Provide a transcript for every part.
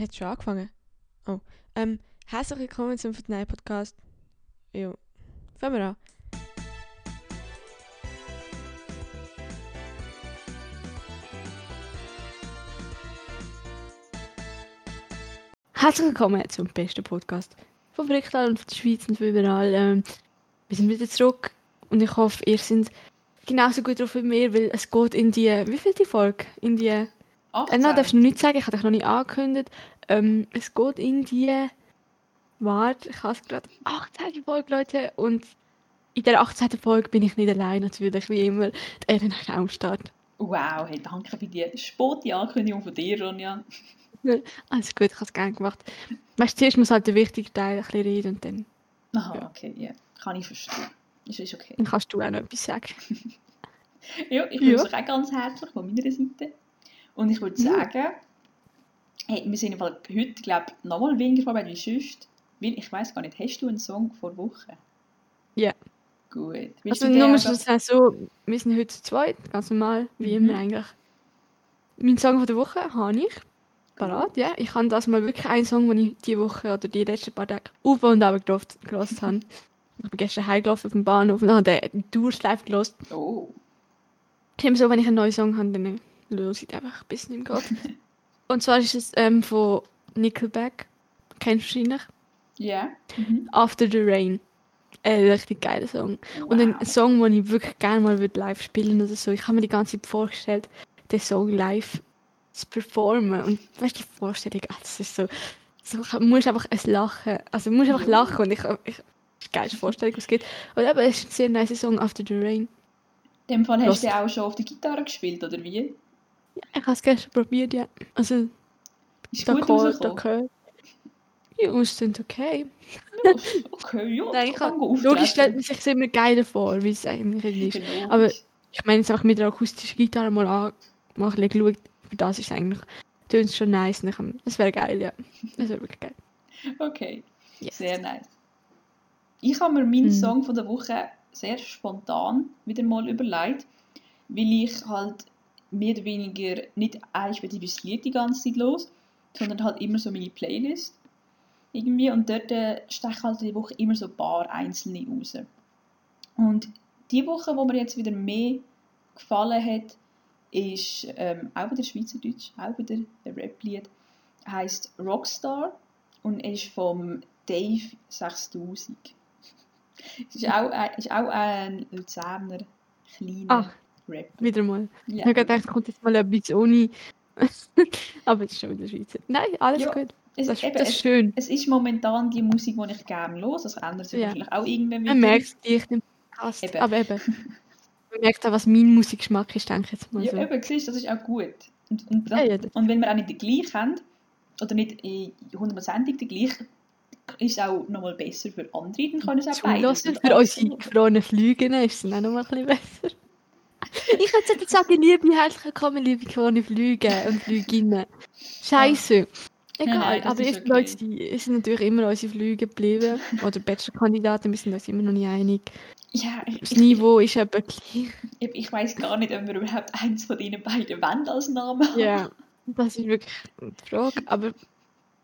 Hat schon angefangen? Oh. Ähm, herzlich willkommen zum Fortnite Podcast. Jo. Fangen wir an. Herzlich willkommen zum besten Podcast von Bricktal und von der Schweiz und von überall. Ähm, wir sind wieder zurück und ich hoffe, ihr seid genauso gut drauf wie mir, weil es geht in die, wie viel die Folge? In die, äh, 18. nein, darfst du noch nicht sagen, ich habe dich noch nicht angekündigt. Ähm, es geht in die, warte, ich habe es gerade, 18. Folge, Leute, und in der 18. Folge bin ich nicht allein, natürlich, wie immer, die Erin ist auch am Start. Wow, hey, danke für die spotte Ankündigung von dir, Ronja. Alles gut, ich habe es gerne gemacht. Weißt du, zuerst muss halt der wichtige Teil ein bisschen reden und dann, Aha, Ja. okay, ja. Kann ich verstehen. Ist, ist okay. dann kannst du auch noch etwas sagen. Ja, ich Ja. begrüße euch auch ganz herzlich von meiner Seite. Und ich würde Ja. sagen, hey, wir sind heute, glaube ich, nochmal weniger vorbereitet wie sonst. Weil ich weiß gar nicht, hast du einen Song vor Woche? Ja. Gut. Willst Also du nur den muss auch- ich sagen, so, wir sind heute zu zweit, ganz normal, wie Mhm. immer eigentlich. Mein Song von der Woche habe ich parat, ja. Ich habe das mal wirklich einen Song, den ich die Woche oder die letzten paar Tage auf und ab gehört habe. Ich bin gestern heimgelaufen auf dem Bahnhof und habe den Tourschleife gehört. Oh. Ich habe so, wenn ich einen neuen Song habe, dann ihn einfach bis nicht mehr geht. und zwar ist es ähm, von Nickelback. Kennst du wahrscheinlich? Ja. Mhm. After the Rain. Ein richtig geiler Song. Und ein Wow. Song, den ich wirklich gerne mal live spielen oder so. Ich habe mir die ganze Zeit vorgestellt, den Song live zu performen. Und weißt du, die Vorstellung, ah, das ist so, so du musst einfach ein Lachen, also du musst einfach Ja. lachen und ich, ist die geilste Vorstellung, was es gibt. Und eben, es ist ein sehr nice Song, After the Rain. In dem Fall hast Los. du auch schon auf der Gitarre gespielt, oder wie? Ich habe es gestern probiert, ja. Also, Ist gehört, da rausgekommen? gehört. Ja, es sind okay. Okay, ja, Nein, kann logisch stellt man sich immer geiler vor, wie es eigentlich ist. Genau. Aber ich meine, jetzt einfach mit der akustischen Gitarre mal an, mal ein bisschen geschaut, für das ist eigentlich, tönt es schon nice. Das wäre geil, ja. Das wäre wirklich geil. Okay, Yes. sehr nice. Ich habe mir meinen Mhm. Song von der Woche sehr spontan wieder mal überlegt, weil ich halt mehr oder weniger nicht ein spezifisches Lied die ganze Zeit los, sondern halt immer so meine Playlist irgendwie und dort äh, stechen halt die Woche immer so ein paar einzelne raus. Und die Woche, wo mir jetzt wieder mehr gefallen hat, ist ähm, auch wieder Schweizerdeutsch, auch wieder ein Rap-Lied, heißt Rockstar und ist vom Dave 6000. ist auch, ein- ist auch ein Luzerner kleiner Rap. Wieder mal. Ja. Ich habe gedacht, kommt jetzt mal etwas ohne. Aber es ist schon wieder Schweizer. Nein, alles Ja, gut. es, Das, eben, das ist schön. es ist momentan die Musik, die ich gerne höre. Das ändert sich Ja. wahrscheinlich auch irgendwann Man wieder. merkt es dicht im Podcast. Eben. Aber eben. Man merkt auch, was mein Musikgeschmack ist, denke ich jetzt mal Ja, so. eben, siehst, das ist auch gut. Und, und, Ja, ja, das- und wenn wir auch nicht den gleichen haben, oder nicht 100% den gleichen, ist es auch nochmal besser für andere, dann können es auch. Zulassen für unsere gefrorenen Flüge ist es auch noch mal ein bisschen besser. Ich könnte jetzt sagen, liebe, herzlich willkommen, liebe gefrorene Flüge und Flüginnen. Scheiße. Egal, nein, das aber ich okay. Leute, die sind natürlich immer unsere Flüge geblieben. Oder Bachelorkandidaten, wir sind uns immer noch nicht einig. Ja, Das ich, Niveau ist etwa gleich. ich, ich weiß gar nicht, ob wir überhaupt eins von diesen beiden wollen als Namen haben. Ja, das ist wirklich die Frage. Aber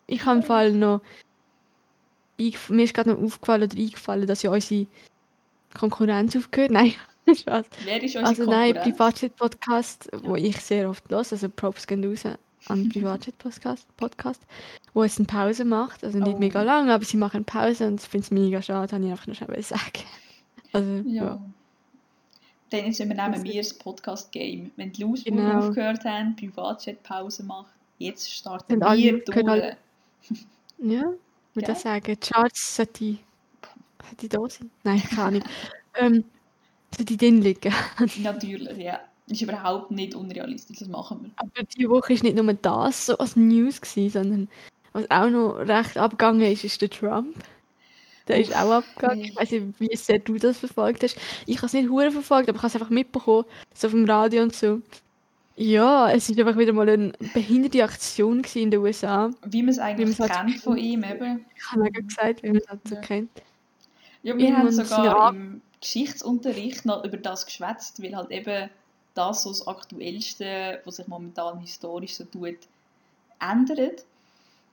ich habe im Fall noch. eingef- Mir ist gerade noch aufgefallen oder eingefallen, dass ja unsere Konkurrenz aufgehört. Nein, Spaß. Wer ist Also nein? Privatjet-Podcast, wo ich sehr oft höre, also Props gehen raus an Privatjet-Podcast, Podcast, wo es eine Pause macht, also nicht Oh. mega lang, aber sie machen Pause und ich finde es mega schade, habe ich einfach noch schnell sagen. Also, ja. Ja. Dann jetzt übernehmen wir das Podcast-Game. Wenn die Lausbuben Genau. aufgehört haben, Privatjet-Pause macht, jetzt starten alle- wir durch. alle- Ja, würde Gell? ich sagen. Charts sollte, sollte da sein? Nein, keine Ahnung. ähm, sollte drin liegen. Natürlich, ja. Ist überhaupt nicht unrealistisch, das machen wir. Aber diese Woche ist nicht nur das so als News gewesen, sondern was auch noch recht abgegangen ist, ist der Trump. Der ist auch abgegangen. Ich weiß nicht, wie sehr du das verfolgt hast. Ich habe es nicht hure verfolgt, aber ich habe es einfach mitbekommen, so auf dem Radio und so. Ja, es ist einfach wieder mal eine behinderte Aktion in den USA. Wie man es eigentlich es halt kennt von ihm eben. Ich habe ja gesagt, wie man das halt so kennt. Ja, wir haben sogar im Geschichtsunterricht noch über das geschwätzt, weil halt eben das so das Aktuellste, was sich momentan historisch so tut, ändert.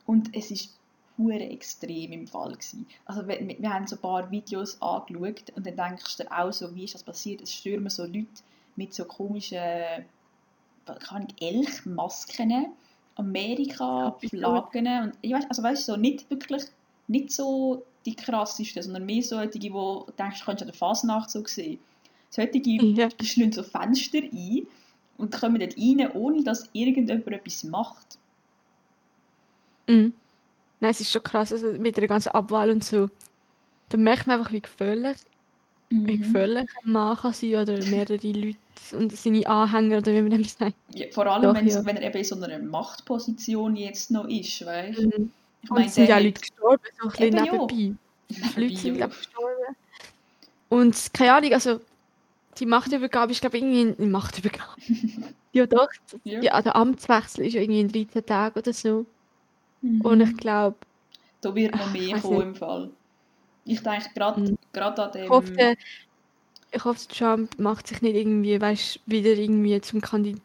Und es ist hure extrem im Fall gewesen. Also wir, wir haben so ein paar Videos angeschaut und dann denkst du dir auch so, wie ist das passiert? Es stürmen so Leute mit so komischen, kann ich Elchmasken, Amerika-Flaggen und ich weiß, also weißt so nicht wirklich, nicht so die krassesten, sondern mehr so die, wo denkst, du könntest an der Fasnacht so sehen. Solche, Ja. die schlagen so Fenster ein und kommen dort rein, ohne dass irgendjemand etwas macht. Mhm. Nein, es ist schon krass, also mit der ganzen Abwahl und so. Da merkt man einfach, wie gefährlich, wie Mhm. gefährlich ein Mann kann sein oder mehrere Leute und seine Anhänger oder wie man dem sagt. Ja, vor allem, Doch, ja. wenn er eben in so einer Machtposition jetzt noch ist, weißt du? Mhm. Ich Und es sind ja Leute gestorben, so ein bisschen nebenbei. hat- Leute sind, glaube gestorben. Und keine Ahnung, also die Machtübergabe ist, glaube ich, irgendwie eine Machtübergabe. ja, doch. Ja. Ja, der Amtswechsel ist ja irgendwie in 13 Tagen oder so. Mhm. Und ich glaube, Da wird noch mehr kommen nicht. im Fall. Ich denke, gerade Mhm. gerade an dem... ich hoffe, ich hoffe, Trump macht sich nicht irgendwie, weißt wieder irgendwie zum Kandidat.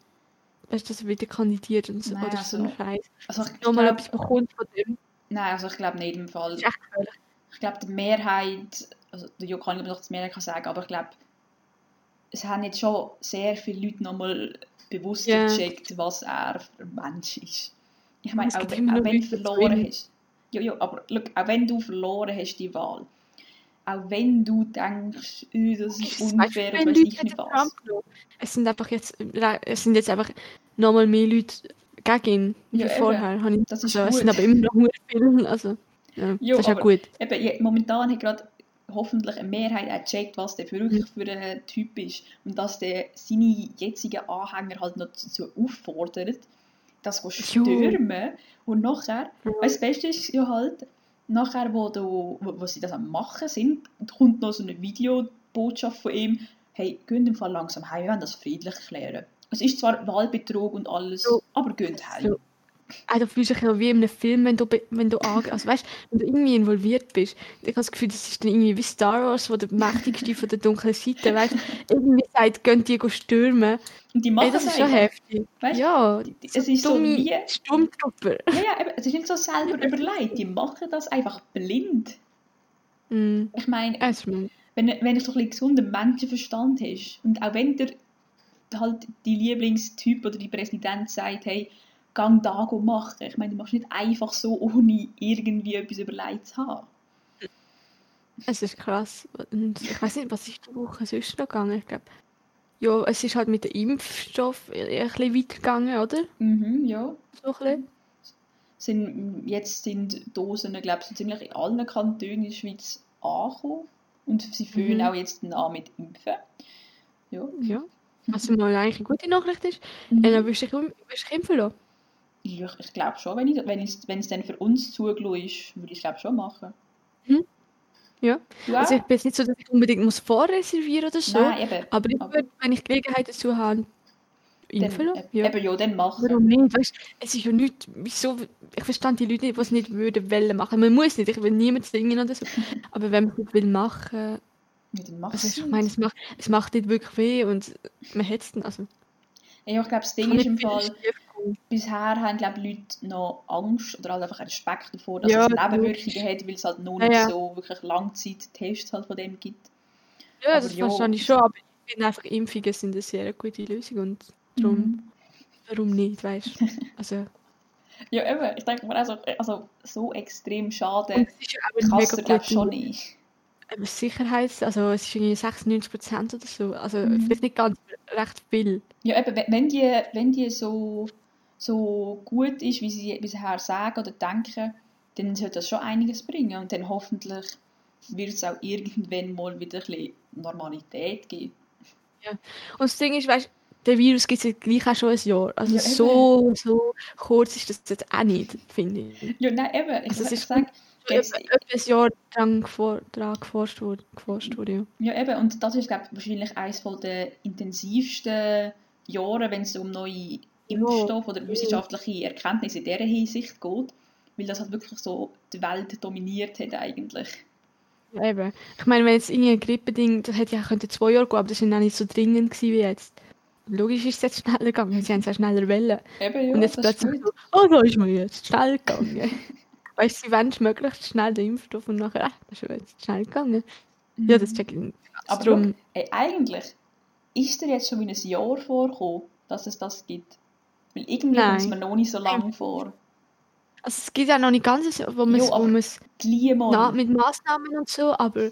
Weißt du, dass er wieder kandidiert und so, Nein, oder so ein also, Scheiß. also ich, ich Nochmal etwas bekommt von dem. Nein, also ich glaube nicht im Fall. Das ist echt gefährlich. Ich glaube, die Mehrheit, also der Jo kann ich noch die Mehrheit sagen, aber ich glaube, es haben jetzt schon sehr viele Leute nochmal bewusster Ja. gecheckt, was er für ein Mensch ist. Ich meine, auch, wenn- auch du Leute, verloren hast. Ja, ja, aber look, auch wenn du verloren hast, die Wahl. Auch wenn du denkst, «Äh, das ist weißt unfair wie und weiß Leute nicht nicht was. Es sind einfach jetzt, es sind jetzt einfach nochmal mehr Leute gegen ihn Ja, vorher. Habe ich, Das ist also, es sind aber immer noch nur viele. Also, ja, Jo, das ist ja gut. Eben, ja, momentan hat gerade hoffentlich eine Mehrheit auch gecheckt, was der für Mhm. für ein Typ ist. Und dass der seine jetzigen Anhänger halt noch dazu auffordert, das zu stürmen. Und nachher, Ja. das Beste ist ja halt, nachher, wo, du, wo, wo sie das am machen sind, kommt noch so eine Videobotschaft von ihm, hey, geht im Fall langsam heim, wir wollen das friedlich klären. Es ist zwar Wahlbetrug und alles, Jo. aber geht heim. So. Ah, du fühlst dich ja wie in einem Film, wenn du, wenn du, also, weißt, wenn du irgendwie involviert bist. Ich habe das Gefühl, das ist dann irgendwie wie Star Wars, wo der mächtigste von der dunklen Seite, weißt, irgendwie sagt, gehen die stürmen. Und die Ey, machen das es ist schon heftig. Weißt, Ja, die- es ist so wie... Sturmtrupper. Ja, ja, es ist nicht so selber überlegt. Die machen das einfach blind. Mhm. Ich meine, wenn, wenn du so ein bisschen gesunden Menschenverstand hast und auch wenn der halt die Lieblingstyp oder die Präsident sagt, hey, gang da go machen. Ich meine, du machst nicht einfach so, ohne irgendwie etwas überlegt zu haben. Es ist krass. Und ich weiß nicht, was ist die Woche sonst noch gegangen? Ich glaube, ja, es ist halt mit dem Impfstoff ein bisschen weitergegangen, oder? Mhm, ja. So ein. Sind, jetzt sind Dosen, glaube ich, so ziemlich in allen Kantonen in der Schweiz angekommen. Und sie fühlen Mhm. auch jetzt an mit Impfen. Ja. Ja. Was mal eigentlich eine gute Nachricht ist. Mhm. Äh, dann würdest du dich, dich impfen lassen. Ja, ich, glaube schon, wenn, ich, wenn, es, wenn es dann für uns zugelassen ist, würde ich es glaube schon machen. Mhm. Ja. Du Also ich bin jetzt nicht so, dass ich unbedingt muss vorreservieren oder so. Nein, eben. Aber ich würde, wenn ich Gelegenheit dazu habe, impfen lassen. ja. Ja. Eben, ja, dann machen. Warum nicht? Weißt, es ist ja nichts, wieso, ich verstand die Leute nicht, die es nicht würden wollen machen. Man muss nicht, ich will niemand zwingen oder so. Aber wenn man es nicht will machen, Ja, dann mach also ich meine, es macht, es macht nicht wirklich weh und man hat es dann, also Ja, ich glaube, das Ding ist im Fall, bisher haben glaube Leute noch Angst oder halt einfach Respekt davor, dass Ja, es Nebenwirkungen hat, weil es halt noch Ja, nicht ja. so wirklich Langzeittests halt von dem gibt. Ja, Aber das ja. verstehe ich schon, aber ich finde einfach, Impfungen sind eine sehr gute Lösung und darum, Mhm. warum nicht, weißt du? Also, Ja, eben, ich denke mir also, also so extrem schade ja kann es mega glaube ich gute schon nicht. Ähm, Sicherheit, also es ist irgendwie 96% oder so, also Mhm. vielleicht nicht ganz, recht viel. Ja, eben, wenn- die, wenn die so, so gut ist, wie sie bisher sagen oder denken, dann sollte das schon einiges bringen. Und dann hoffentlich wird es auch irgendwann mal wieder ein bisschen Normalität geben. Und das Ding ist, weißt der Virus gibt es ja gleich auch schon ein Jahr. Also Ja, so, so kurz ist das jetzt auch nicht, finde ich. Ja, nein, eben. Ich, Also ich sage, Schon jetzt, etwa, etwa ein Jahr dran, gefor dran geforscht wurde. Geforscht wurde ja. ja, eben. Und das ist, glaube ich, wahrscheinlich eines von der intensivsten Jahre, wenn es um neue Impfstoffe oder wissenschaftliche Erkenntnisse in dieser Hinsicht geht. Weil das halt wirklich so die Welt dominiert hat eigentlich. ja, eben. Ich meine, wenn jetzt irgendein Grippeding, das hätte ja könnte zwei Jahre gehen, aber das war auch nicht so dringend gewesen wie jetzt. logisch ist es jetzt schneller gegangen, sie haben es ja schneller wollen. Eben, ja, Und jetzt plötzlich so, oh, da ist mir jetzt schnell gegangen. weißt du, sie wollen möglichst schnell den Impfstoff und nachher, ah, das ist jetzt schnell gegangen. Ja, das Mhm. check ich nicht. Aber Darum, schau, ey, eigentlich ist dir jetzt schon wie ein Jahr vorgekommen, dass es das gibt. Weil irgendwie kommt es mir nein. noch nicht so lange vor. Also es gibt ja noch nicht ganz, wo man Jo, es, wo man es na, mit Maßnahmen und so, aber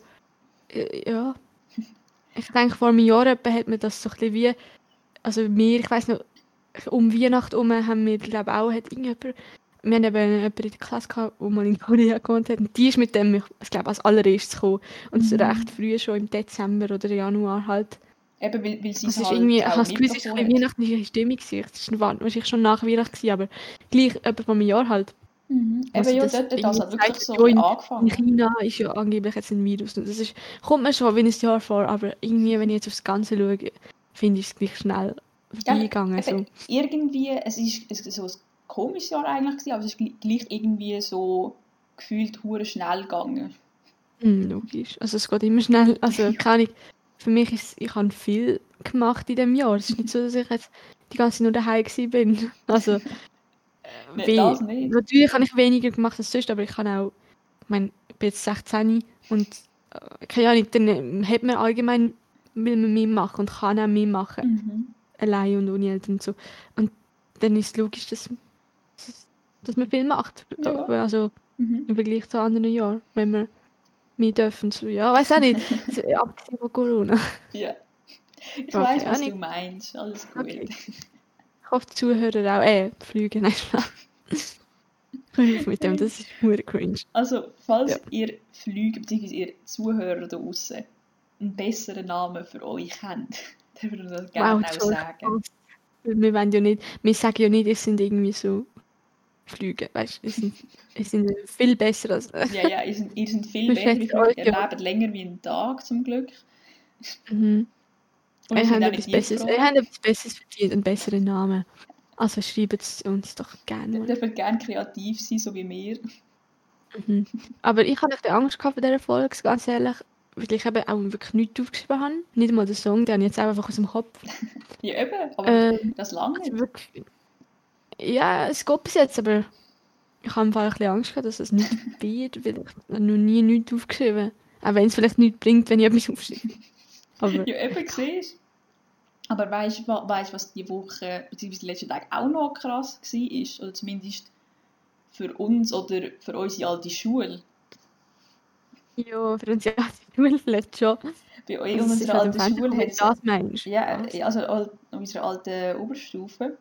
äh, ja. Ich denke, vor einem Jahr etwa hat man das so ein bisschen wie, also wir, ich weiß noch, um Weihnachten herum haben wir, glaube auch, hat irgendjemand, wir haben eben jemanden in der Klasse gehabt, der mal in Korea gewohnt hat, und die ist mit dem, ich, glaube, als allererstes gekommen. Und es Mhm. recht früh, schon im Dezember oder Januar halt. Eben, weil, weil sie Es es ist halt irgendwie, ich habe das Gefühl, es ist ein mitbekommen bisschen hat. weihnachtliche Stimmung. Es war wahrscheinlich schon nach Weihnachten aber gleich etwa einem Jahr halt. Mhm. wo Eben, ja, dort hat das halt wirklich so ja, in, in angefangen. China ist ja angeblich jetzt ein Virus. Und das ist, kommt mir schon wie ein Jahr vor, aber irgendwie, wenn ich jetzt aufs Ganze schaue, finde ich es gleich schnell vorbeigegangen. So. eben, irgendwie, es ist, es ist so ein komisches Jahr eigentlich gewesen, aber es ist gl- gleich irgendwie so gefühlt hure schnell gegangen. Hm, logisch. Also es geht immer schnell. Also keine Ahnung, für mich ist ich habe viel gemacht in diesem Jahr. Es ist nicht so, dass ich jetzt die ganze Zeit nur daheim gewesen bin. Also äh, wie, das nicht. natürlich habe ich weniger gemacht als sonst, aber ich kann auch, ich meine, ich bin jetzt 16 und äh, keine Ahnung, dann äh, hat man allgemein, will man mehr machen und kann auch mehr machen. Mhm. allein und ohne Eltern und so. Und dann ist es logisch, dass, dass man viel macht. Ja. Also Mhm. im Vergleich zu anderen Jahren, wenn wir mehr dürfen. So, ja, weiß auch nicht. Abgesehen von Corona. Ja. Ich Okay, weiß, was Anni. du meinst. Alles gut. Okay. Ich hoffe, die Zuhörer auch. Äh, Flüge. Hör auf mit dem, das ist nur cringe. Also, falls Ja. ihr Flüge bzw. ihr Zuhörer da draußen einen besseren Namen für euch habt, dann würden wir das gerne auch toll. sagen. Wir wollen ja nicht, wir sagen ja nicht, es sind irgendwie so Flüge, weißt du, es sind, sind viel besser als. Ja, ja, ihr seid, ihr seid viel Wir besser. Ihr lebt länger wie ein Tag, zum Glück. mhm. Und Wir wir haben sind etwas Besseres, wir haben etwas Besseres verdient, einen besseren Namen. Also schreibt es uns doch gerne mal. dürft gerne kreativ sein, so wie wir. Mhm. Aber ich hatte ein bisschen Angst gehabt vor dieser Folge, ganz ehrlich, weil ich eben auch wirklich nichts aufgeschrieben habe. Nicht mal den Song, den habe ich jetzt einfach aus dem Kopf. Ja, eben, aber Ähm, das lange also nicht. wirklich, ja, es geht bis jetzt, aber ich habe einfach ein bisschen Angst gehabt, dass es nicht wird, weil ich habe noch nie nichts aufgeschrieben Auch wenn es vielleicht nichts bringt, wenn ich etwas aufschreibe. Aber Ja, eben, siehst. Aber weißt du, was die Woche, beziehungsweise die letzten Tage auch noch krass war? Oder zumindest für uns oder für unsere alte Schule. ja, für uns ja die Schule vielleicht schon. Bei Also, euch unserer alten Schule hat es. Ja, also al- an unserer alten Oberstufe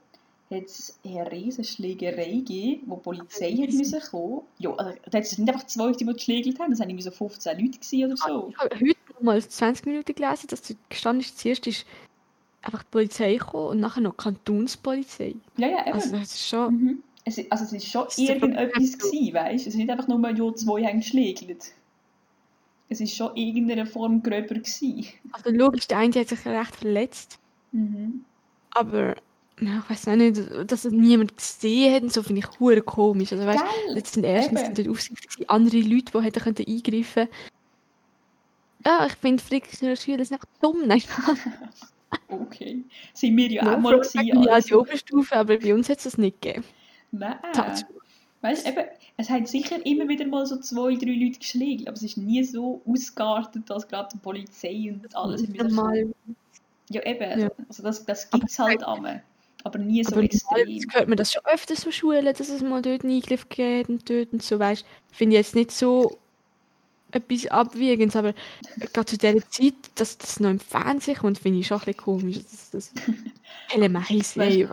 hat es eine riesen Schlägerei gegeben, wo die Polizei hat müssen kommen. Ja, also da hat es nicht einfach zwei, die geschlägelt haben, das waren so 15 Leute oder so. Ich habe heute noch mal 20 Minuten gelesen, dass dort gestanden ist, zuerst ist einfach die Polizei gekommen und nachher noch die Kantonspolizei. Ja, ja, eben. Also das ist schon... Mhm. Es, also es ist schon Das irgendetwas gewesen, weißt du? Es ist nicht einfach nur, ja, zwei haben geschlägelt. Es ist schon irgendeine Form gröber gewesen. Also logisch, der eine hat sich recht verletzt, Mhm. aber ja, ich weiß nicht, dass es niemand gesehen hat und so finde ich hure komisch. Also weißt, jetzt sind erstens Eben. dort Aufsicht gewesen, andere Leute, die hätten können eingreifen. Ja, ich finde Frickner Schüler sind einfach dumm. Nein, Okay. Sind wir ja no auch mal front, gewesen. ja, die Also. Oberstufe, aber bei uns hat es das nicht gegeben. Nein. Tatsache. Weißt eben, es hat sicher immer wieder mal so zwei, drei Leute geschlägt, aber es ist nie so ausgeartet, dass gerade die Polizei und alles Das. Ja, eben, Ja. also das, das Aber- gibt es halt einmal. Aber nie so Aber extrem. jetzt hört man das schon öfters so Schulen, dass es mal dort einen Eingriff gegeben und dort und so, weißt Finde ich jetzt nicht so etwas Abwiegendes, aber gerade zu dieser Zeit, dass das noch im Fernsehen kommt, finde ich schon ein bisschen komisch. Das, das, Helle Meise, ey,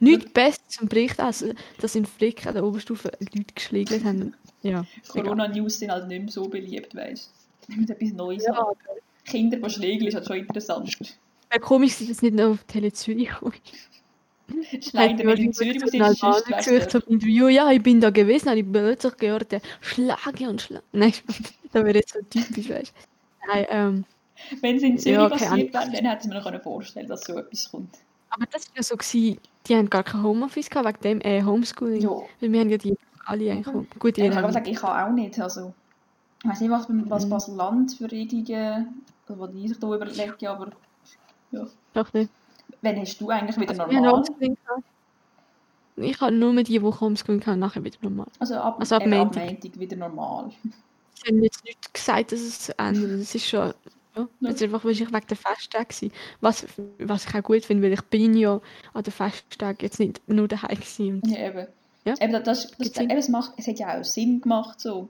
nichts Besseres zum Bericht, als dass in Frick an der Oberstufe Leute geschlägt haben. Ja. Corona-News sind halt nicht mehr so beliebt, weißt du. Mit etwas Neues Ja, haben. Kinder, die schlägeln, ist halt schon interessant. wäre komisch, dass es nicht noch auf Tele Zürich kommt. Wenn du in Zürich zum Interview. Ja, ich bin da gewesen, habe ich plötzlich gehört, der Schlage und Schlage. Nein, das wäre jetzt so typisch, weißt du. Nein, ähm, Wenn es in Zürich Ja, passiert wäre, dann hätte man mir vorstellen können, dass so etwas kommt. aber das war ja so, gewesen, die haben gar kein Homeoffice gehabt, wegen dem äh, Homeschooling. Ja. Weil wir haben ja die alle eigentlich. Mhm. Gut, Ich ihr kann aber habt sagen, ich kann auch nicht. Also, ich weiß nicht, was, was Mhm. Basel-Land für Regelungen, was die sich da überlegen, aber ja. doch nicht. Wann hast du eigentlich wieder Also, normal? Ich habe nur die Woche Homeschool gehabt, nachher wieder normal. Also ab, Also ab eben ab Montag. Montag wieder normal. Sie haben jetzt nicht gesagt, dass es zu ändert. Es ist schon. Ja, jetzt einfach wahrscheinlich wegen der gewesen. Was, was ich auch gut finde, weil ich bin ja an den Festtagen jetzt nicht nur daheim gewesen. Und Ja, eben. Ja. Eben, das, das, das, eben, es, macht, es hat ja auch Sinn gemacht. So.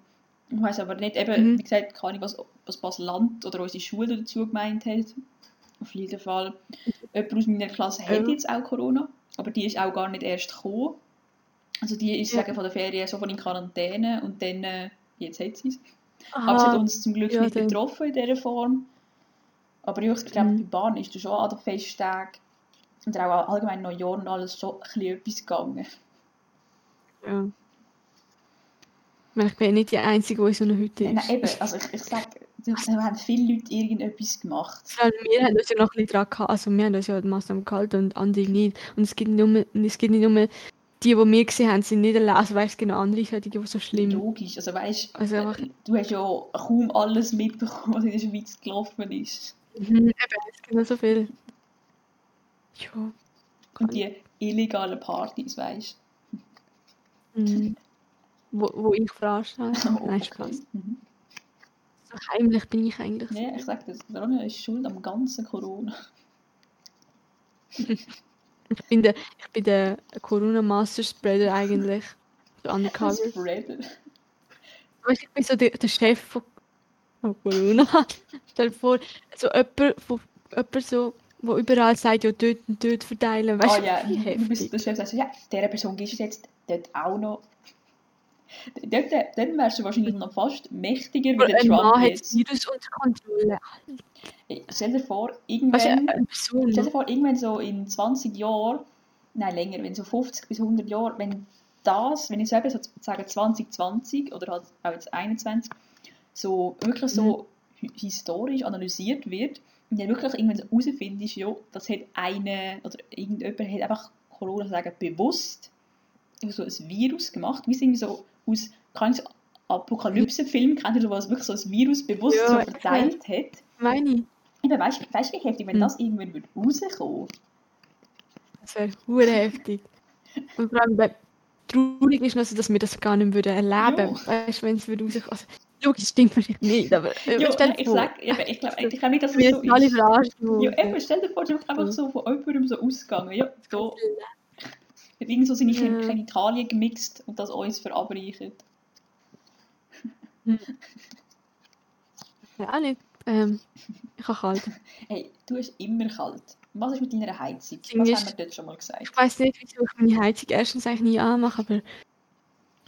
Ich weiß aber nicht, eben, Mhm. wie gesagt, keine Ahnung, was, was Basel-Land oder unsere Schule dazu gemeint hat. Auf jeden Fall. Jemand aus meiner Klasse hat Ja. jetzt auch Corona, aber die ist auch gar nicht erst gekommen. Also die ist Ja. sagen, von der Ferien sofort in Quarantäne und dann, äh, jetzt hat sie es. Aber es hat uns zum Glück ja, nicht dann- betroffen in dieser Form. Aber ich glaube, Mhm. bei Bahn ist schon an den Festtagen und auch allgemein Neujahr und alles schon ein etwas gegangen. ja. Ich bin nicht die Einzige, die so einer Hütte ist. nein, eben, also ich, ich sage, da haben viele Leute irgendetwas gemacht. Allem wir haben uns ja noch ein bisschen dran gehabt. Also, wir haben uns ja die Massnahmen gehalten und andere nicht. Und es gibt nicht nur, es gibt nicht nur die, die wir gesehen haben, sind nicht allein. Also, weißt du, genau andere solche, die so schlimm Logisch, also weißt Also einfach- du, hast ja kaum alles mitbekommen, was in der Schweiz gelaufen ist. Mhm, eben, es gibt noch so viel. Ja. Und die illegalen Partys, weißt Mhm. Wo, wo ich du. habe. Nein, Spaß. Mhm. Heimlich bin ich eigentlich. Ja, ich sage das, Ronja ist schuld am ganzen Corona. Ich bin der, ich bin der Corona Master Spreader eigentlich. So undercover. Spreader. Weißt, ich bin so der, der Chef von, von Corona. Stell dir vor, so jemand, wo, jemand so, wo überall sagt, ja, dort und dort verteilen. Weißt Ah ja, du bist der Chef, sagst du, ja, dieser Person gibst du jetzt dort auch noch. Dort, dann wärst du wahrscheinlich noch fast mächtiger wie der Ein Mann Trump hat das jetzt. Virus unter Kontrolle. Stell dir vor, Weißt du, irgendwann, Person. stell dir vor, irgendwann so in 20 Jahren, nein länger, wenn so 50 bis 100 Jahre, wenn das, wenn ich selber so sage 2020 oder halt auch jetzt 21, so wirklich so hi- historisch analysiert wird und dann wirklich irgendwann so herausfindest, ja, das hat eine oder irgendjemand hat einfach Corona sagen bewusst so ein Virus gemacht, wie es irgendwie so aus ich so Apokalypse-Film kennt so, was wirklich so ein Virus bewusst Ja, so verteilt hat. Meine ich. Eben, weißt du, wie heftig, wenn Hm. das irgendwann würde rauskommen Das wäre hure heftig. Und vor allem, traurig ist noch so, dass wir das gar nicht würden erleben Ja. Weißt du, wenn es würde rauskommen. Also, logisch stimmt vielleicht nicht, aber äh, Ja, stell dir ich vor, sag, eben, ich glaube ich glaub nicht, dass es wir so alle ist. verarscht Ja, eben, stell dir vor, bist einfach so von jemandem so ausgegangen. Ja, so, hat irgend so seine Ja. Chemikalien gemixt und das uns verabreicht. Ja, nicht. Ähm, ich habe kalt. Hey, du hast immer kalt. Was ist mit deiner Heizung? Was ist- haben wir dort schon mal gesagt? Ich weiß nicht, wieso ich meine Heizung erstens eigentlich nie anmache, aber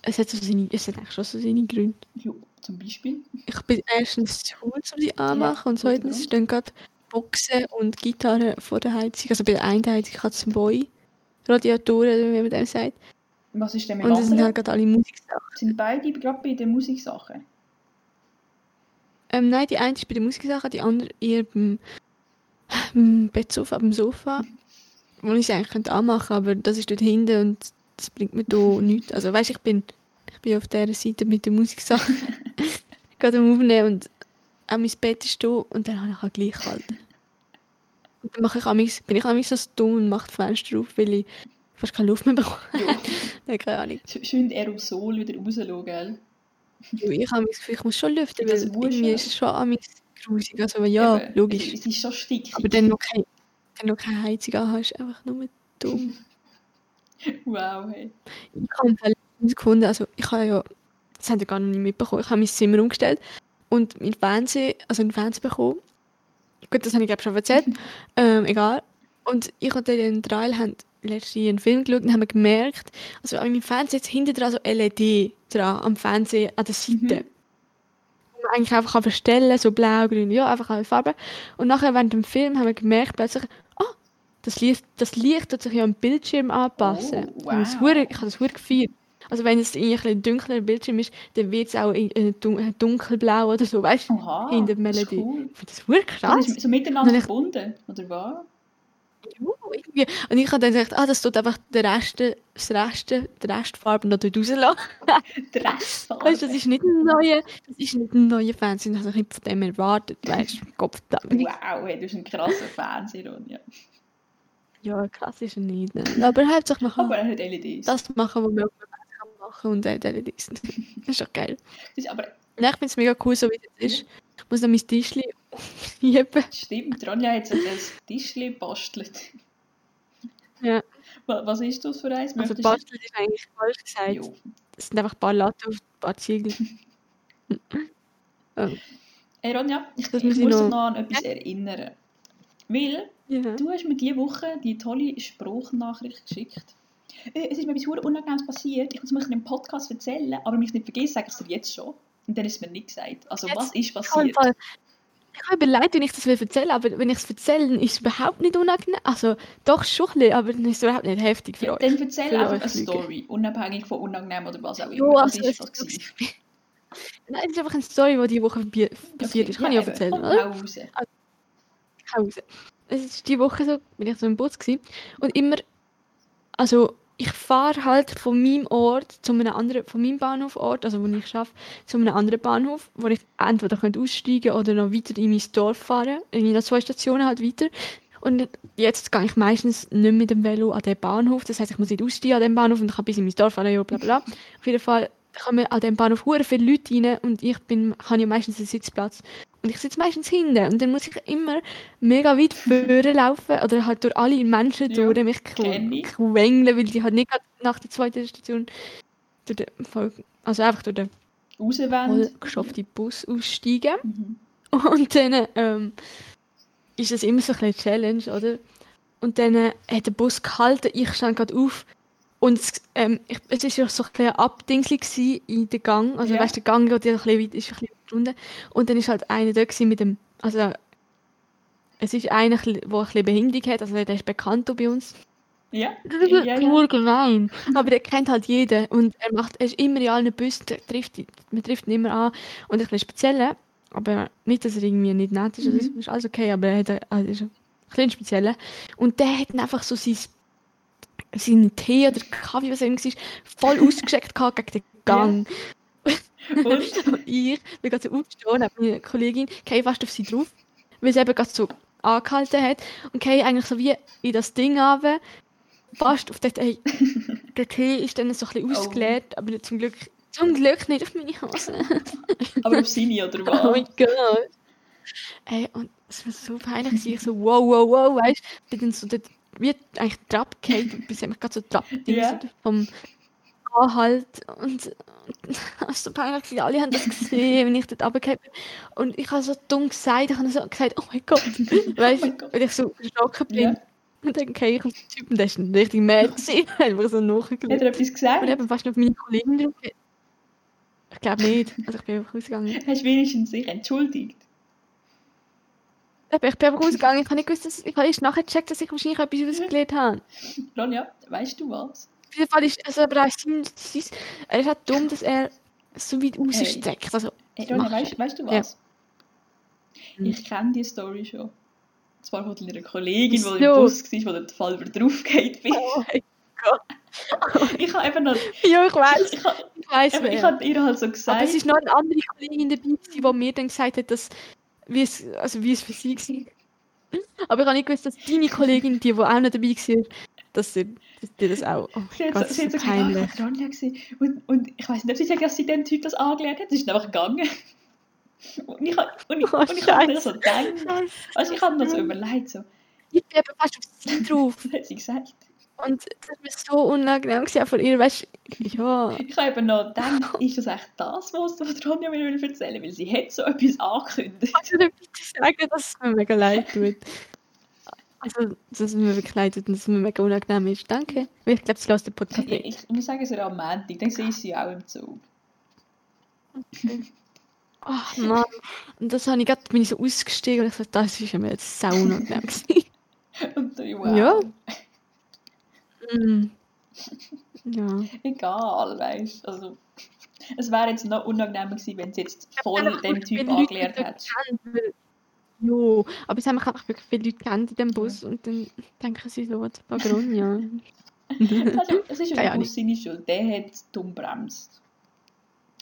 es hat, so seine, es hat eigentlich schon so seine Gründe. Ja, zum Beispiel. Ich bin erstens zu Hause, um sie anzumachen und guter zweitens Grund. stehen gerade Boxen und Gitarre vor der Heizung. Also bei der einen Heizung hat es zwei Radiatoren, wie man dem sagt. Was ist denn mit Und es sind halt gerade alle Musiksachen. Sind beide gerade bei den Musiksachen? Ähm, nein, die eine ist bei der Musiksache, die andere eher beim, beim Bettsofa, beim Sofa. Wo ich sie eigentlich könnte anmachen aber das ist dort hinten und das bringt mir da nichts. Also weißt ich bin, ich bin auf dieser Seite mit der Musiksache gerade am Aufnehmen und auch mein Bett ist da und dann habe ich halt gleich kalt. Dann mache ich amigs, bin ich amigs so dumm und mache die Fenster auf, weil ich fast keine Luft mehr bekomme. Ja. Keine Ahnung. Schön Aerosol wieder rauslassen, gell? Ich habe das Gefühl, ich muss schon lüften, weil das du. ist es schon amigs grusig. Also ja, Eben, logisch. Es, ist schon stickig. Aber dann noch, kein, dann noch keine Heizung an hast, ist einfach nur dumm. Wow, hey. Ich habe gefunden, also ich habe ja, das habt ihr gar nicht mitbekommen, ich habe mein Zimmer umgestellt und mein Fernseher, also einen Fernseher bekommen. Gut, das habe ich glaube schon erzählt, ähm, egal. Und ich und den Trail haben letztens einen Film geschaut und haben gemerkt, also an meinem Fernseher jetzt hinten dran so LED dran, am Fernseher an der Seite. Mhm. Man eigentlich einfach kann verstellen so blau, grün, ja, einfach alle Farben. Und nachher während dem Film haben wir gemerkt plötzlich, ah, das Licht, das Licht tut sich ja am Bildschirm anpassen. Oh, wow. ich habe das hure gefeiert. Also wenn es ein bisschen dunkler Bildschirm ist, dann wird es auch in- äh, dun- dunkelblau oder so, weißt du? In der das ist Melodie. cool. Das hure Das krass. ist so miteinander ich- verbunden, oder was? Ja. Und ich habe dann gesagt, ah, das tut einfach den Rest, das Rest, die Restfarbe noch rauslassen. Der Rest Weißt das ist nicht ein neuer, das ist nicht ein neuer Fernseher, das habe ich nicht von dem erwartet, weißt du? Gott, Wow, hey, du bist ein krasser Fernseher, Ronja. Ja, klassisch nicht. Ne? Aber hauptsächlich man kann Aber er hat LEDs. das machen, was kann machen und dann LEDs. Das ist doch geil. Das ist aber Ja, ich finde es mega cool, so wie es ist. Ich muss noch mein Tischchen heben. stimmt, Ronja hat sich das Tischchen bastelt. Ja. Wa- Was ist das für eins? Also Möchtest- basteln ist eigentlich falsch gesagt. Jo. Es sind einfach ein paar Latten auf ein paar Ziegel. Hey Ronja, ich, Das ich muss dich noch- noch an etwas erinnern. Weil Ja. du hast mir diese Woche die tolle Spruchnachricht geschickt. Äh, Es ist mir etwas Unangenehmes passiert. Ich muss es mir im Podcast erzählen, aber wenn ich es nicht vergesse, sage ich es dir jetzt schon. Und dann ist es mir nicht gesagt. Also Jetzt? was ist passiert? ich habe überlegt, wenn ich das will erzählen aber wenn ich es erzähle, ist es überhaupt nicht unangenehm. Also doch schon ein bisschen, aber dann ist es überhaupt nicht heftig für Ja, euch. dann erzähl einfach eine Lügen. Story, unabhängig von unangenehm oder was auch immer. Jo, was also das ist gewesen? Nein, es ist einfach eine Story, die diese Woche passiert passiert ist. Kann ich auch erzählen, oder? raus. Hause. Es ist die Woche so, bin ich so im Bus gewesen. und immer, also ich fahre halt von meinem Ort zu einem anderen, von meinem Bahnhofort, also wo ich arbeite, zu einem anderen Bahnhof, wo ich entweder könnte aussteigen oder noch weiter in mein Dorf fahren, in noch zwei Stationen halt weiter. Und jetzt gehe ich meistens nicht mit dem Velo an den Bahnhof, das heißt, ich muss nicht aussteigen an dem Bahnhof und kann bis in mein Dorf fahren, ja, bla bla. Auf jeden Fall kommen an dem Bahnhof hure viele Leute rein und ich bin, habe ja meistens einen Sitzplatz. Und ich sitze meistens hinten und dann muss ich immer mega weit vorne laufen oder halt durch alle Menschen Ja, durch mich quengeln, weil die halt nicht nach der zweiten Station durch den, also einfach durch den vollgeschafften Bus aussteigen. Mhm. Und dann ähm, ist das immer so ein bisschen Challenge, oder? Und dann äh, hat der Bus gehalten, ich stand gerade auf. Und es, ähm, ich, es war ja so ein bisschen Abdingsel in den Gang. Also, Ja. weißt der Gang geht ja ein bisschen weit, ist ein bisschen runter. Und dann ist halt einer da mit dem. Also, es ist einer, der ein bisschen Behinderung hat. Also, der ist bekannt bei uns. Ja. Das ist Ja, ja. nur gemein. Aber der kennt halt jeden. Und er macht, er ist immer in allen Bussen, der trifft, man trifft ihn immer an. Und ein bisschen speziell. Aber nicht, dass er irgendwie nicht nett ist. Mhm. Das ist alles okay, aber er hat, also ist ein bisschen speziell. Und der hat einfach so sein, seinen Tee oder Kaffee, was irgendwie war, voll ausgeschickt gegen den Gang. Und? Ich bin gerade so aufgestanden, habe meine Kollegin, gehe fast auf sie drauf, weil sie eben gerade so angehalten hat und gehe eigentlich so wie in das Ding runter, fast auf den Tee. der Tee ist dann so ein bisschen Oh. ausgeleert, aber zum Glück, zum Glück nicht auf meine Hose. Aber auf seine oder oh mein was? Gott. Ey, und es war so peinlich, ich so wow, wow, wow, weißt du, bin dann so dort, wie eigentlich Trab gefallen, bis ich mich gerade so Trab Ja. vom Anhalt und es so peinlich, gewesen. alle haben das gesehen, wenn ich dort runtergefallen bin. Und ich habe so dumm gesagt, ich habe so gesagt, oh mein Gott, weißt Oh mein du, Gott. weil ich so erschrocken bin. Ja. Und dann gehe ich auf den Typen, der ist ein richtig mad gewesen, einfach so Hat nachgeschaut. er etwas Und gesagt? eben fast noch auf meine Kollegin drauf. Ich glaube nicht, also ich bin einfach rausgegangen. Hast du wenigstens sich entschuldigt? Ich bin einfach rausgegangen, ich habe nicht gewusst, dass, ich habe erst nachher gecheckt, dass ich wahrscheinlich etwas ausgelegt habe. Ronja, weißt du was? Auf jeden Fall ist also aber sein, sein, er ist halt dumm, dass er so weit raussteckt. Also, Hey, Ronja, weißt, er? weißt du Ja. was? Hm. Ich kenne die Story schon. Zwar von deiner Kollegin, die Wieso? im Bus war, wo der Fall über draufgeht. Oh mein Gott. Ich habe einfach noch... Ja, ich weiß, Ich habe ich ich wer. habe ihr halt so Aber gesagt... es ist noch eine andere Kollegin dabei, gewesen, die mir dann gesagt hat, dass, wie es, also wie es für sie war. Aber ich habe nicht gewusst, dass deine Kollegin, die, die auch noch dabei war, dass sie dass dir das auch. Oh Sie hat Gott, so, so gesagt, peinlich. ah, ich Ronja gewesen. und, und ich weiß nicht, ob sie sagt, dass sie dem Typ das angelernt hat. Sie ist einfach gegangen. Und ich, hab- und ich, Oh, und ich habe mir so gedacht, also ich habe mir so überlegt, so, Ich bin fast auf sie drauf. hat sie gesagt? Und das war so unangenehm gewesen, von ihr, weißt du, ja. Ich habe eben noch gedacht, ist das echt das, was, was Ronja mir erzählen will? Weil sie hat so etwas angekündigt. Kannst du dir bitte sagen, dass es mir mega leid tut? Also, dass es mir wirklich leid tut und dass es mir mega unangenehm ist. Danke. Ich glaube, sie lässt den Podcast Ich, nicht. ich muss sagen, es ist am Montag, dann sehe ich sie auch im Zug. Ach Mann. Und das habe ich gerade, bin ich so ausgestiegen und ich so, das ist mir jetzt sau unangenehm. Und ich, wow. Ja. Mm. Ja. Egal, weißt du. Also, es wäre jetzt noch unangenehmer gewesen, wenn sie jetzt voll einfach dem Typ dort hätte. Jo, aber es haben mich einfach wirklich viele Leute kennt in dem Bus und dann denken sie so, warum ja. Also, es ist ja der. Bus seine Schuld. Der hat dumm bremst.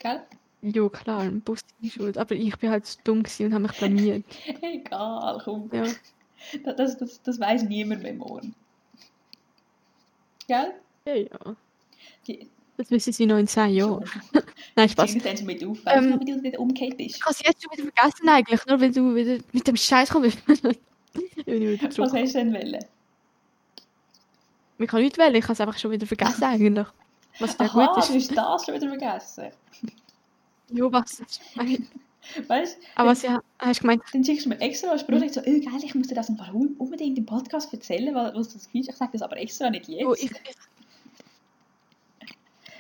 Gell? Jo, klar, ein Bus die schuld. Aber ich bin halt so dumm gewesen und habe mich blamiert. Egal, komm. Ja. Das, das, das, das weiß niemand mehr morgen. Gell? Ja, ja. Die, Das wissen sie noch in 10 Jahren. Nein, Spaß. Dann so mit auf, weißt Ähm, du, wie du wieder umgekehrt bist. Ich habe es jetzt schon wieder vergessen eigentlich, nur wenn du wieder mit dem Scheiß kommst. Was hast du denn wollen? Ich kann nicht wählen, ich habe es einfach schon wieder vergessen eigentlich. Was der Aha, gut ist. du hast das schon wieder vergessen. Jo, was ist mein- Weißt du, Aber ja, hast du gemeint? dann schickst du mir extra einen Spruch, ich so, oh, geil, ich muss dir das im Fall unbedingt im Podcast erzählen, weil, was das ist. Ich sage das aber extra nicht jetzt. Oh, ich, ich,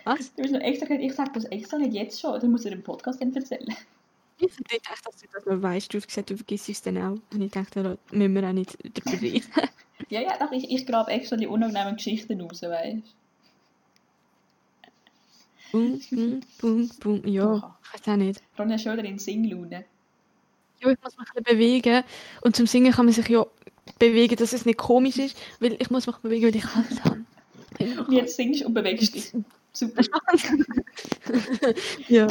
was? Du hast noch extra gesagt, ich sage das extra nicht jetzt schon, dann muss er im Podcast dann erzählen. Ich dachte, dass du das noch weißt. Du hast gesagt, du vergisst es dann auch. Und ich dachte, da müssen wir auch nicht darüber reden. Ja, ja, doch, ich, ich grabe extra die unangenehmen Geschichten raus, weißt Bum, bum, bum, bum. Ja, ich weiß auch nicht. Ronja wieder in Singlaune. Ja, ich muss mich ein bisschen bewegen. Und zum Singen kann man sich ja bewegen, dass es nicht komisch ist. Weil ich muss mich bewegen, weil ich Hals habe. Und jetzt singst und bewegst dich. Super. ja.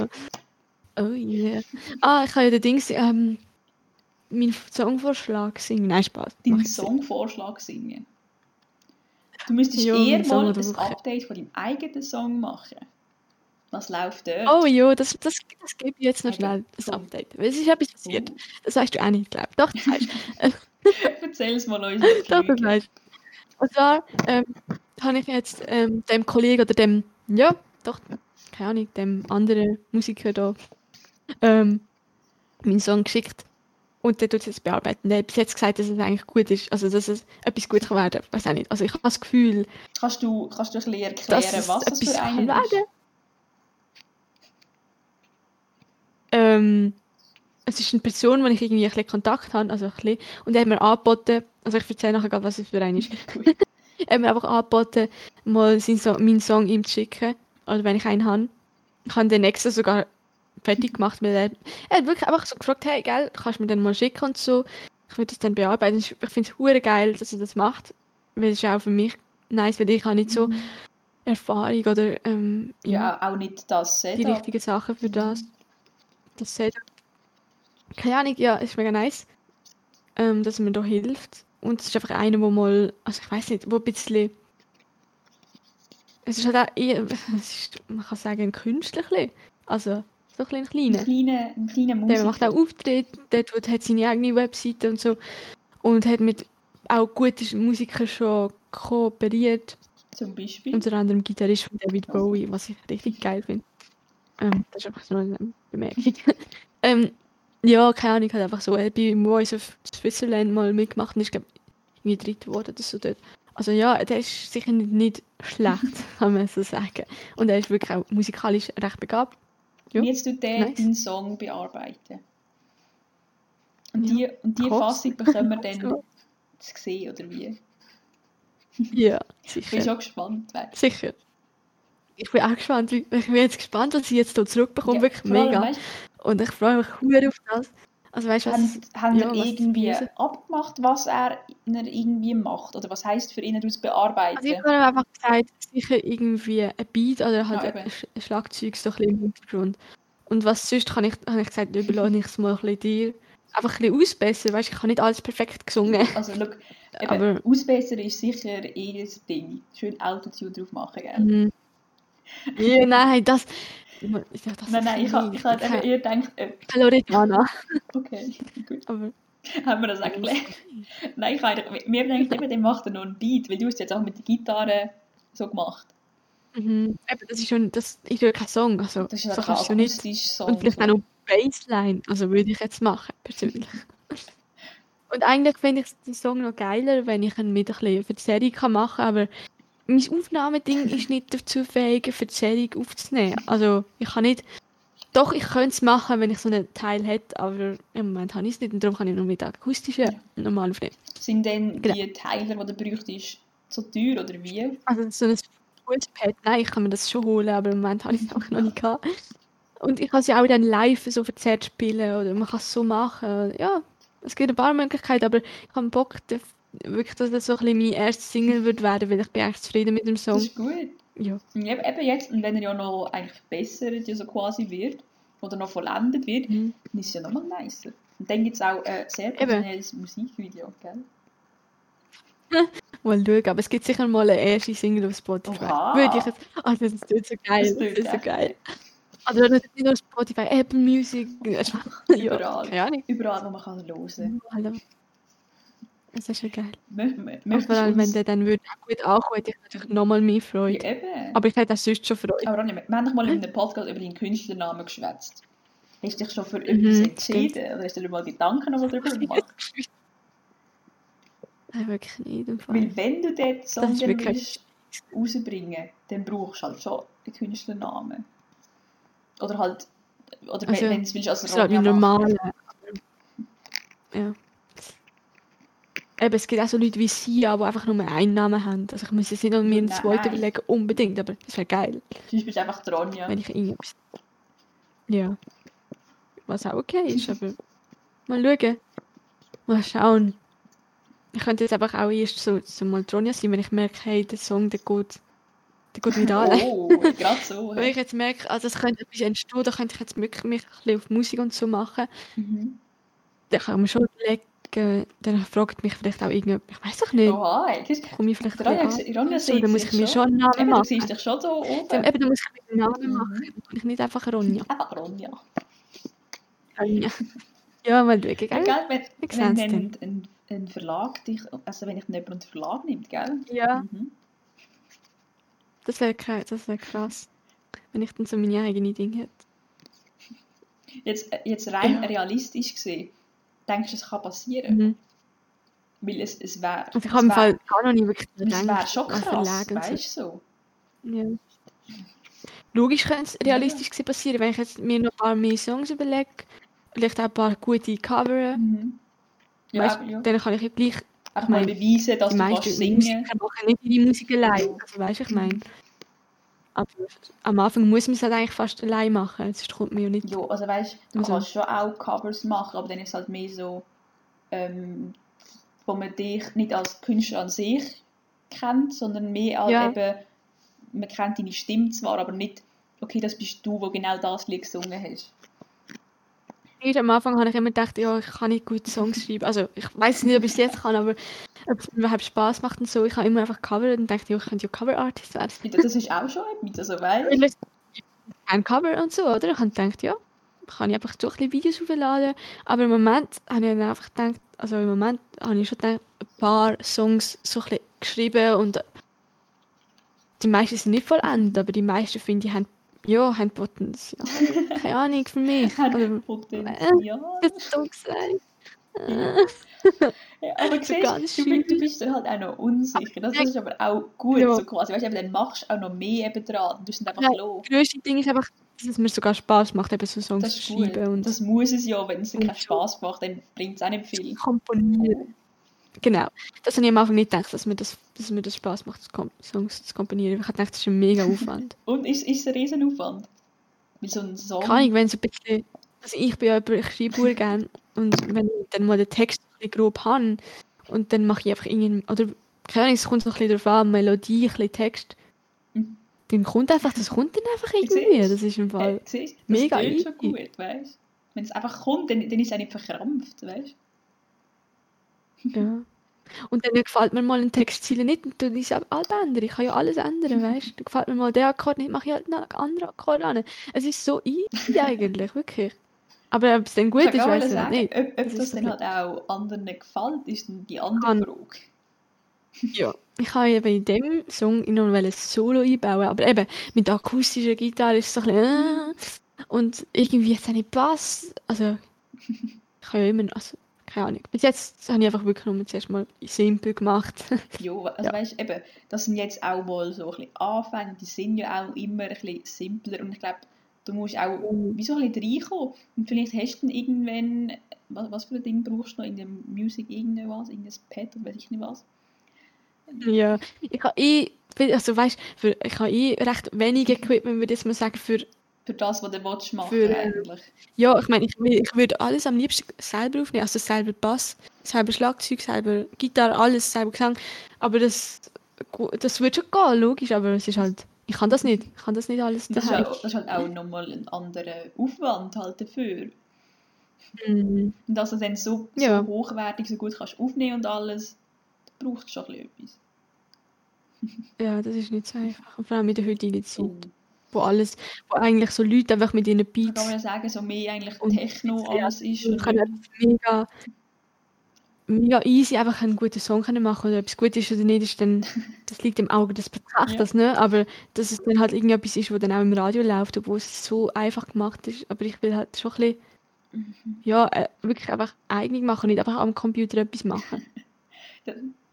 Oh yeah. Ah, ich habe ja den Dings, ähm, meinen Songvorschlag singen. Nein, Spaß. Deinen. Songvorschlag singen. Du müsstest Ja, eher mal ein. Update von deinem eigenen Song machen. Was läuft dort? Oh ja, das, das, das gebe ich jetzt noch Okay. schnell, das. Update. Weil es ist etwas passiert. Oh. Das weißt du auch nicht, ich. Doch, das weißt Erzähl es mal uns. Doch, das weißt Und zwar ähm, habe ich jetzt ähm, dem Kollegen oder dem, ja, doch, keine Ahnung, dem anderen Musiker da ähm, meinen Song geschickt. Und der tut es jetzt bearbeiten. Der hat bis jetzt gesagt, dass es eigentlich gut ist. Also, dass es etwas gut kann werden. Weiß auch nicht. Also, ich habe das Gefühl, Kannst du, kannst du ein bisschen erklären, dass es was das für kann einen ist? werden. Ähm, es ist eine Person, mit der ich irgendwie ein bisschen Kontakt habe, also ein bisschen, und er hat mir angeboten, also ich erzähle nachher gerade, was es für einen ist. Er hat mir einfach angeboten, mal seinen so meinen Song ihm zu schicken, oder wenn ich einen habe. Ich habe den nächsten sogar fertig gemacht, weil er, er hat wirklich einfach so gefragt, hey, gell, kannst du mir den mal schicken und so. Ich würde das dann bearbeiten. Ich finde es hure geil, dass er das macht, weil es ist auch für mich nice, weil ich habe nicht so Erfahrung oder ähm, Ja, auch nicht das die richtigen Sachen für das. Das Setup. Keine Ahnung, ja, ist mega nice, ähm, dass mir da hilft. Und es ist einfach einer, wo mal, also ich weiß nicht, wo ein bisschen. Es ist halt auch eher, es ist, man kann sagen, ein bisschen. Also, so ein bisschen ein Ein kleiner. kleiner, ein kleiner Der macht auch Auftritte, der hat seine eigene Webseite und so. Und hat mit auch guten Musikern schon kooperiert. Zum Beispiel. Unter anderem Gitarrist von David Bowie, was ich richtig geil finde. Ähm, das ist einfach so eine Bemerkung. ähm, ja, keine Ahnung, hat einfach so äh, bei Voice of Switzerland mal mitgemacht und ist, glaube ich, irgendwie dritt geworden oder so dort. Also ja, der ist sicher nicht, nicht schlecht, kann man so sagen. Und er ist wirklich auch musikalisch recht begabt. Ja. Und jetzt tut der Nice. deinen Song bearbeiten. Und Ja. die, und die. Fassung bekommen wir dann So. zu sehen, oder wie? Ja, Ich bin sicher. schon gespannt. wer- Sicher. Ich bin auch gespannt. Ich bin jetzt gespannt, was ich jetzt hier zurückbekomme. Ja, wirklich mega. weißt Und ich freue mich hure auf das. Also weißt was... Haben, ja, wir irgendwie abgemacht, was er, irgendwie macht? Oder was heisst für ihn daraus bearbeiten? Also ich habe einfach gesagt, sicher irgendwie ein Beat oder halt Ja, ein. Sch- ein Schlagzeug so ein bisschen im Hintergrund. Und was sonst kann ich, habe ich gesagt, überlasse ich es mal ein bisschen dir. Einfach ein bisschen ausbessern, weißt ich habe nicht alles perfekt gesungen. Also, look, eben, Aber- ausbessern ist sicher eh das Ding. Schön Autotune drauf machen, gell? Ja, nein, das... Ja, das Nein, nein, ich habe ich hab eben eher gedacht, äh, Loredana. okay, gut, Aber haben wir das erklärt. Nein, ich habe eigentlich- mir denkt eben, der macht er noch einen Beat, weil du es jetzt auch mit der Gitarre so gemacht. mhm. Eben, das ist schon, das ist ja kein Song, also Das ist so kannst du nicht. Song. Und vielleicht auch noch Bassline, also würde ich jetzt machen, persönlich. Und eigentlich finde ich den Song noch geiler, wenn ich ihn mit ein bisschen für die Serie kann machen kann, aber mein Aufnahmeding ist nicht dazu fähig, die Serie aufzunehmen. Also ich kann nicht, doch ich könnte es machen, wenn ich so einen Teil hätte, aber im Moment habe ich es nicht und darum kann ich nur mit akustischen normal aufnehmen. Sind denn Genau. die Teile, die du bräuchtest, so teuer oder wie? Also so ein Fußpad, nein, ich kann mir das schon holen, aber im Moment habe ich es auch noch nicht gehabt. Und ich kann es ja auch dann live so verzerrt spielen oder man kann es so machen. Ja, es gibt ein paar Möglichkeiten, aber ich habe Bock, wirklich, dass das so ein bisschen meine erste Single wird werden, weil ich bin echt zufrieden mit dem Das Song. ist gut. Ja. Und eben jetzt, und wenn er ja noch eigentlich verbessert ja so quasi wird, oder noch vollendet wird, Mhm. dann ist es ja nochmal nicer. Und dann gibt es auch ein sehr professionelles Musikvideo, gell? Mal schauen, aber es gibt sicher mal eine erste Single auf Spotify. Oha. Würde ich jetzt... Ah, das ist so geil. Das Das, ist so geil. Also nicht nur Spotify, Apple Music. ja, Überall. Ahnung. Überall, wo man kann hören Hallo. Das ist schon geil. Möchtest vor allem, wenn der dann würde gut ankommen, hätte ich natürlich nochmal mehr Ja, Freude. eben. Aber ich hätte auch sonst schon Freude. Aber Ronja, wir haben doch mal in einem Podcast über deinen Künstlernamen geschwätzt. Hast du dich schon für Mhm, etwas entschieden? Oder hast du dir mal Gedanken darüber gemacht? Nein, wirklich nicht. Im Fall. Weil wenn du dort Song ist dann wirklich- willst rausbringen dann brauchst du halt schon einen Künstlernamen. Oder halt... Oder Also, wenn du es willst als Das ist halt Ronja machen. normal. Ja. Eben, es gibt auch so Leute wie sie, die einfach nur einen Namen haben. Also ich muss jetzt nicht noch mir einen zweiten überlegen, unbedingt, aber das wäre geil, Zum Beispiel einfach die Ronja. wenn ich irgendwas... Ja. Was auch okay ist, aber... Mal schauen. Mal schauen. Ich könnte jetzt einfach auch erst so, so mal Tronja sein, wenn ich merke, hey, der Song, der geht, der geht wieder an. Oh, gerade so. Wenn ich jetzt merke, also es könnte etwas entstehen, da könnte ich jetzt wirklich mich ein bisschen auf Musik und so machen, Mhm. dann kann man schon überlegen, dann fragt mich vielleicht auch irgendjemand, ich weiß doch nicht, Oh, du, komme ich vielleicht Ronja, Ronja. So, sieht dann muss ich mir schon einen Namen Eben, du siehst dich schon so Dann, oben. eben, dann muss ich mir einen Namen Mhm. machen. Dann ich nicht einfach Ronja. Einfach Ronja. Ronja. Ja, mal schauen, Ja, gell? gell, wenn, wenn dann dann. ein, ein Verlag dich, also wenn ich jemand unter Verlag nimmt, gell? Ja, Mhm. das wäre krass, das wär krass. Wenn ich dann so meine eigene Dinge hätte. Jetzt, äh, jetzt rein Ja. realistisch gesehen, denkst es kann passieren? Mhm. Weil es, es wäre Also ich habe im Fall gar noch nicht wirklich es wär gedacht schon krass, weißt du so? Ja. Logisch könnte es realistisch gewesen passieren, wenn ich jetzt mir noch ein paar mehr Songs überlege, vielleicht auch ein paar gute Cover, Mhm. Ja, weißt, ja. dann kann ich gleich ich meine, beweisen, dass du kannst singen Musiker machen nicht ihre Musik allein, also weißt du, ich meine. Aber am Anfang muss man es halt eigentlich fast allein machen, sonst kommt man ja nicht. Ja, also weißt du, du Also- kannst schon auch Covers machen, aber dann ist es halt mehr so, ähm, wo man dich nicht als Künstler an sich kennt, sondern mehr als Ja. eben, man kennt deine Stimme zwar, aber nicht, okay, das bist du, wo genau das Lied gesungen hast. Nicht am Anfang habe ich immer gedacht, ja, ich kann nicht gut Songs schreiben. Also ich weiß nicht, ob ich es jetzt kann, aber ob es überhaupt Spaß macht und so. Ich habe immer einfach covert und dachte, ja, ich könnte ja Cover-Artist werden. Das ist auch schon etwas, also weißt ein Cover und so, oder? Ich habe gedacht, ja, kann ich einfach so ein bisschen Videos aufladen. Aber im Moment habe ich dann einfach gedacht, also im Moment habe ich schon gedacht, ein paar Songs so ein bisschen geschrieben und die meisten sind nicht vollendet, aber die meisten finde ich haben, ja, haben Potenzial. Keine Ahnung, für mich. Oder, Potenzial. jetzt so gesagt. Ja, aber So siehst, ganz du, bist- du bist dann halt auch noch unsicher. Das ist aber auch gut, Ja. so quasi. Weißt eben, dann machst du auch noch mehr eben dran. Du bist einfach Ja. los. Das grösste Ding ist einfach, dass es mir sogar Spaß macht, eben so Songs Das zu schreiben und Das muss es ja, wenn es dir keinen Spaß macht, dann bringt es auch nicht viel. komponieren. Genau. Das habe ich am Anfang nicht gedacht, dass mir das, dass mir das Spaß macht, Songs zu komponieren. Ich habe gedacht, das ist ein mega Aufwand. Und ist, ist es ein Riesenaufwand? Weil so ein Song... Keine Ahnung, wenn so ein bisschen. Also ich bin ja jemand, ich schreibe gerne. Und wenn ich dann mal den Text ein grob habe und dann mache ich einfach irgendeinen. Oder keine Ahnung, es kommt so ein bisschen darauf an, Melodie, ein bisschen Text. Mhm. Dann kommt einfach, das kommt dann einfach Ich irgendwie. Das ist im Fall. Hey, siehst, das mega tönt schon easy. gut, weißt du? Wenn es einfach kommt, dann, dann ist es auch nicht verkrampft, weißt Ja. Und dann gefällt mir mal ein Textziele nicht und dann ist es alles ändern. Ich kann ja alles ändern, weißt du? Dann gefällt mir mal der Akkord nicht, mache ich halt einen anderen Akkord an. Es ist so easy eigentlich, wirklich. Aber ob es dann gut Ich ist, kann weiß ich sagen, nicht. ob, ob Das das, dann halt auch anderen gefällt, ist dann die andere Kann- Frage. Ja. Ich habe eben in dem Song noch ein Solo einbauen, aber eben mit akustischer Gitarre ist es so ein bisschen, äh, und irgendwie hat es auch nicht gepasst. Also, ich habe ja immer, also, keine Ahnung. Bis jetzt habe ich einfach wirklich nur zuerst mal simpel gemacht. Ja, also Ja. weißt eben, das sind jetzt auch mal so ein bisschen Anfänge, die sind ja auch immer ein bisschen simpler und ich glaube, du musst auch wie so ein bisschen reinkommen und vielleicht hast du dann irgendwann, was, was für ein Ding brauchst du noch in der Musik, irgendwas, irgendein Pad oder weiß ich nicht was. Ja, ich habe eh, also weißt, für, ich habe eh recht wenig Equipment, würde ich jetzt mal sagen, für, Für das, was du willst machen Für, äh, eigentlich. ja, ich meine, ich, ich würde alles am liebsten selber aufnehmen, also selber Bass, selber Schlagzeug, selber Gitarre, alles, selber Gesang, aber das, das würde schon gehen, logisch, aber es ist halt, ich kann das nicht, ich kann das nicht alles Das ist, auch, das ist halt auch nochmal ein anderer Aufwand halt dafür. Mhm. Und dass du dann so, Ja. so hochwertig, so gut kannst aufnehmen und alles, braucht schon ein bisschen etwas. Ja, das ist nicht so einfach. Vor allem in der heutigen Zeit, So, wo alles, wo eigentlich so Leute einfach mit ihren man kann Beats man sagen, so mehr eigentlich und Techno alles ist. und können mega, mega easy einfach einen guten Song können machen oder ob es gut ist oder nicht, ist dann, das liegt im Auge des Betrachters, ne? Aber dass es dann halt irgendetwas ist, was dann auch im Radio läuft, obwohl es so einfach gemacht ist. Aber ich will halt schon ein bisschen, Mhm. ja, äh, wirklich einfach eigen machen, nicht einfach am Computer etwas machen.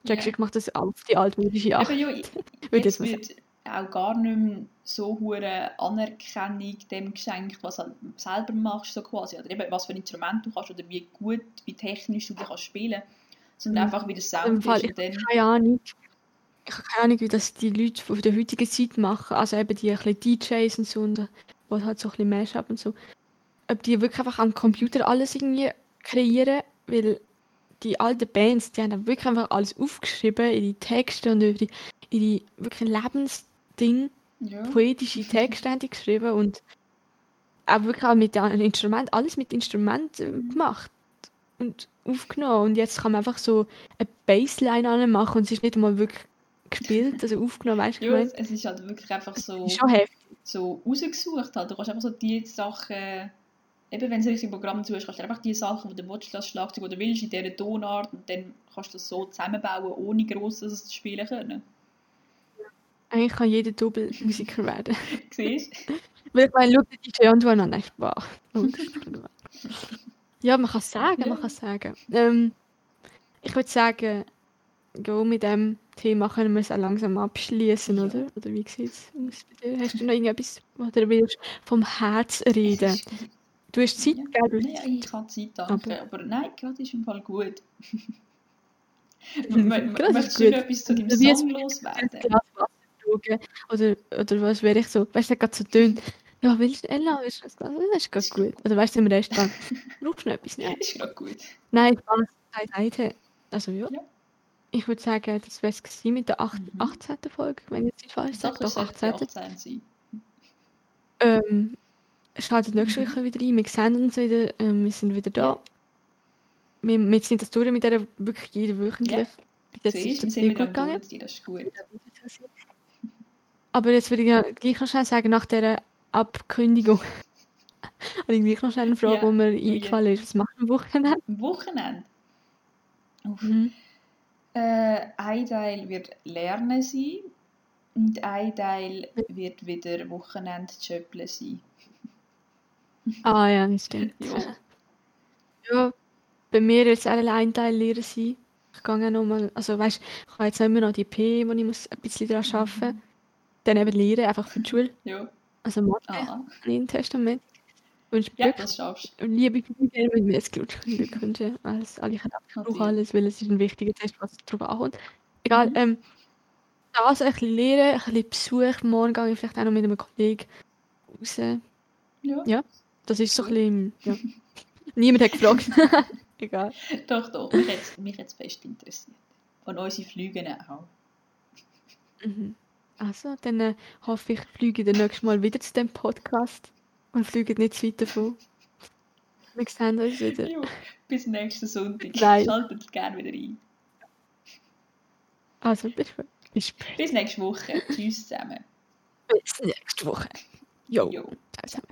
Du, ja. ich mache das auf die altmodische Art. Ja, jetzt jetzt wird auch gar nicht mehr so hohe Anerkennung dem geschenkt, was du selber machst, so quasi. Oder eben, was für ein Instrument du kannst oder wie gut, wie technisch du dich kannst spielen sondern Mhm. einfach wie Sound Fall, ist. ich dann, habe keine Ahnung. Ich habe keine Ahnung, wie das die Leute von der heutigen Zeit machen. Also eben die ein DJs und so, und, wo halt so ein bisschen Mashup und so. Ob die wirklich einfach am Computer alles irgendwie kreieren, weil die alten Bands, die haben dann wirklich einfach alles aufgeschrieben, ihre Texte und ihre, ihre wirklich Lebensdinge, ja. poetische Texte haben die geschrieben und auch wirklich auch mit den Instrumenten, alles mit Instrumenten gemacht und aufgenommen. Und jetzt kann man einfach so eine Bassline anmachen und es ist nicht mal wirklich gespielt, also aufgenommen, weißt du, Ja, es, es ist halt wirklich einfach so, schon heftig. so rausgesucht. Halt. Du kannst einfach so die Sachen, eben wenn du ein richtiges Programm zu kannst du einfach die Sachen, die du willst, das Schlagzeug, du willst, in dieser Tonart und dann kannst du das so zusammenbauen, ohne gross das zu spielen können. Eigentlich kann jeder Doppelmusiker werden. Siehst du? Weil ich meine, schau dir die Antwort an, nein, Spaß. Ja, man kann es sagen, man kann es sagen. Ähm, ich würde sagen, ja, mit dem Thema können wir es auch langsam abschließen, Ja. oder? Oder wie sieht es bei dir? Hast du noch irgendetwas, was du willst vom Herz reden? Du hast Zeit, Ja. gell? Nein, ich habe Zeit, danke. Aber- Aber, nein, gerade ist im Fall gut. Möchtest du etwas zu deinem Song loswerden? Schauen. Oder, oder was wäre ich so? Weißt du, gerade so dünn. Ja, willst du Ella? Willst du das ist gerade gut. Oder weißt du, im Restaurant. Brauchst du noch etwas? Nein. Ist gerade gut. Nein, Spaß beiseite. Also ja. Ja. Ich würde sagen, das wäre es mit der acht- Mhm. 18. Folge, wenn ich jetzt nicht falsch sage. Doch, sollte 18. 18 sein. Ähm, schaltet nächste Woche wieder ein. Wir sehen uns wieder. Ähm, wir sind wieder da. Wir, wir sind das durch mit der wirklich jede wöchentlich. Ja. Bis jetzt ist wieder gut gegangen. Das ist gut. Aber jetzt würde ich ja gleich noch schnell sagen, nach dieser Abkündigung, habe ich gleich noch schnell eine Frage, Ja, die mir ja. eingefallen ist. Was machen wir am Wochenende? Am Wochenende. Mhm. Äh, ein Teil wird Lernen sein und ein Teil wird wieder Wochenende Schöppeln sein. Ah ja, das stimmt. Ja. Ja, bei mir wird es auch ein Teil Lehrer sein. Ich gehe auch noch mal, also weißt, ich habe jetzt immer noch die P, wo ich muss ein bisschen daran arbeiten muss. Dann eben Lehren, einfach für die Schule. Ja. Also Mathe, Aha. im Testament. Ja, Glück. das schaffst Und liebe Glück, mit mir jetzt Glück Glück wünschen. Alles, alle ich brauche alles, weil es ist ein wichtiger Test, was drauf ankommt. Egal, Mhm. ähm, das ein bisschen Lehren, ein bisschen Besuch. Morgen gehe ich vielleicht auch noch mit einem Kollegen raus. Ja. Ja. Das ist so ein bisschen, ja. Niemand hat gefragt. Egal. Doch, doch. Mich jetzt, mich jetzt fest interessiert. Und unsere Flüge auch. Mhm. Also, dann äh, hoffe ich, fliege das nächste Mal wieder zu dem Podcast und fliege nicht zu weit davon. Wir sehen uns wieder. Ja. Bis nächsten Sonntag. Nein. Schaltet gerne wieder ein. Also, bis, bis später. Bis nächste Woche. Tschüss zusammen. Bis nächste Woche. Jo. Jo. Ciao zusammen.